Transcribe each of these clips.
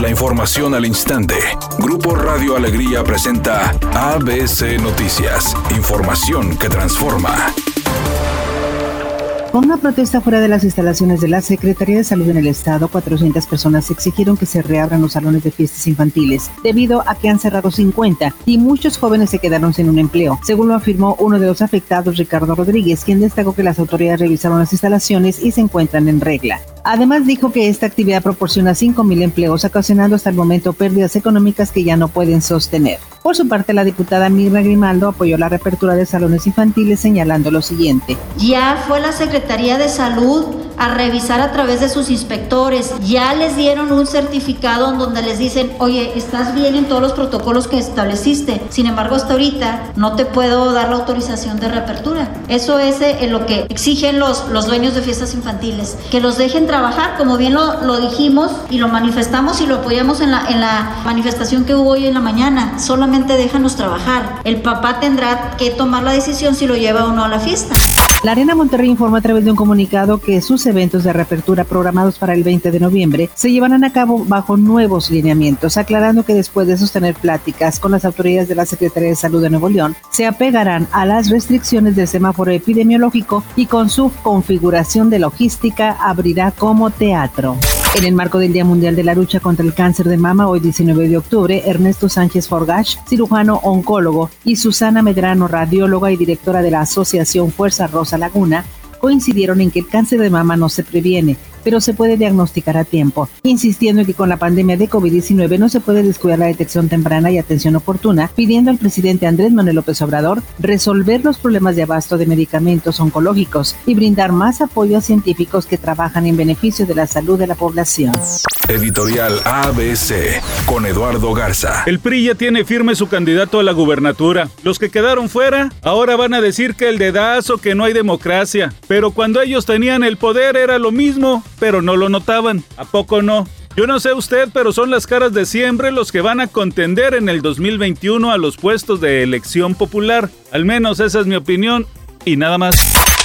La información al instante. Grupo Radio Alegría presenta ABC Noticias. Información que transforma. Con una protesta fuera de las instalaciones de la Secretaría de Salud en el Estado, 400 personas exigieron que se reabran los salones de fiestas infantiles, debido a que han cerrado 50 y muchos jóvenes se quedaron sin un empleo, según lo afirmó uno de los afectados, Ricardo Rodríguez, quien destacó que las autoridades revisaron las instalaciones y se encuentran en regla. Además dijo que esta actividad proporciona 5.000 empleos, ocasionando hasta el momento pérdidas económicas que ya no pueden sostener. Por su parte, la diputada Mirna Grimaldo apoyó la reapertura de salones infantiles señalando lo siguiente. Ya fue la Secretaría de Salud a revisar a través de sus inspectores. Ya les dieron un certificado en donde les dicen, oye, estás bien en todos los protocolos que estableciste. Sin embargo, hasta ahorita no te puedo dar la autorización de reapertura. Eso es eh, lo que exigen los, los dueños de fiestas infantiles. Que los dejen trabajar, como bien lo, lo dijimos y lo manifestamos y lo apoyamos en la, en la manifestación que hubo hoy en la mañana. Solamente déjanos trabajar. El papá tendrá que tomar la decisión si lo lleva o no a la fiesta. La Arena Monterrey informa a través de un comunicado que sus eventos de reapertura programados para el 20 de noviembre se llevarán a cabo bajo nuevos lineamientos, aclarando que después de sostener pláticas con las autoridades de la Secretaría de Salud de Nuevo León, se apegarán a las restricciones del semáforo epidemiológico y con su configuración de logística abrirá como teatro. En el marco del Día Mundial de la Lucha contra el Cáncer de Mama, hoy 19 de octubre, Ernesto Sánchez Forgash, cirujano oncólogo, y Susana Medrano, radióloga y directora de la Asociación Fuerza Rosa Laguna, coincidieron en que el cáncer de mama no se previene, pero se puede diagnosticar a tiempo, insistiendo en que con la pandemia de COVID-19 no se puede descuidar la detección temprana y atención oportuna, pidiendo al presidente Andrés Manuel López Obrador resolver los problemas de abasto de medicamentos oncológicos y brindar más apoyo a científicos que trabajan en beneficio de la salud de la población. Editorial ABC con Eduardo Garza. El PRI ya tiene firme su candidato a la gubernatura. Los que quedaron fuera ahora van a decir que el dedazo, que no hay democracia. Pero cuando ellos tenían el poder era lo mismo, pero no lo notaban. ¿A poco no? Yo no sé usted, pero son las caras de siempre los que van a contender en el 2021 a los puestos de elección popular. Al menos esa es mi opinión y nada más.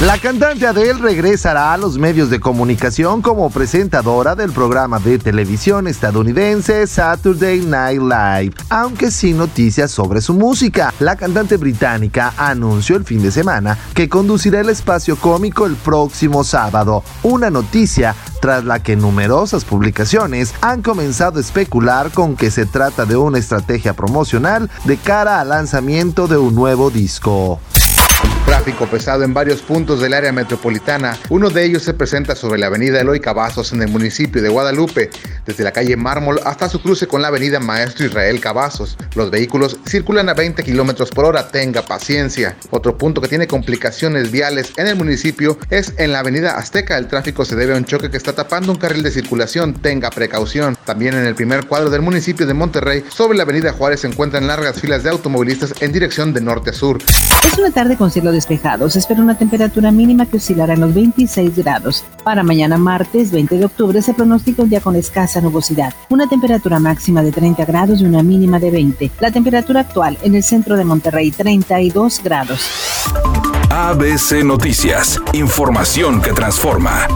La cantante Adele regresará a los medios de comunicación como presentadora del programa de televisión estadounidense Saturday Night Live, aunque sin noticias sobre su música. La cantante británica anunció el fin de semana que conducirá el espacio cómico el próximo sábado, una noticia tras la que numerosas publicaciones han comenzado a especular con que se trata de una estrategia promocional de cara al lanzamiento de un nuevo disco. Tráfico pesado en varios puntos del área metropolitana. Uno de ellos se presenta sobre la avenida Eloy Cavazos en el municipio de Guadalupe, desde la calle Mármol hasta su cruce con la avenida Maestro Israel Cavazos. Los vehículos circulan a 20 kilómetros por hora, tenga paciencia. Otro punto que tiene complicaciones viales en el municipio es en la avenida Azteca. El tráfico se debe a un choque que está tapando un carril de circulación, tenga precaución. También en el primer cuadro del municipio de Monterrey, sobre la avenida Juárez se encuentran largas filas de automovilistas en dirección de norte a sur. Es una tarde con cielo despejado. Espera una temperatura mínima que oscilará en los 26 grados. Para mañana martes 20 de octubre se pronostica un día con escasa nubosidad. Una temperatura máxima de 30 grados y una mínima de 20. La temperatura actual en el centro de Monterrey 32 grados. ABC Noticias. Información que transforma.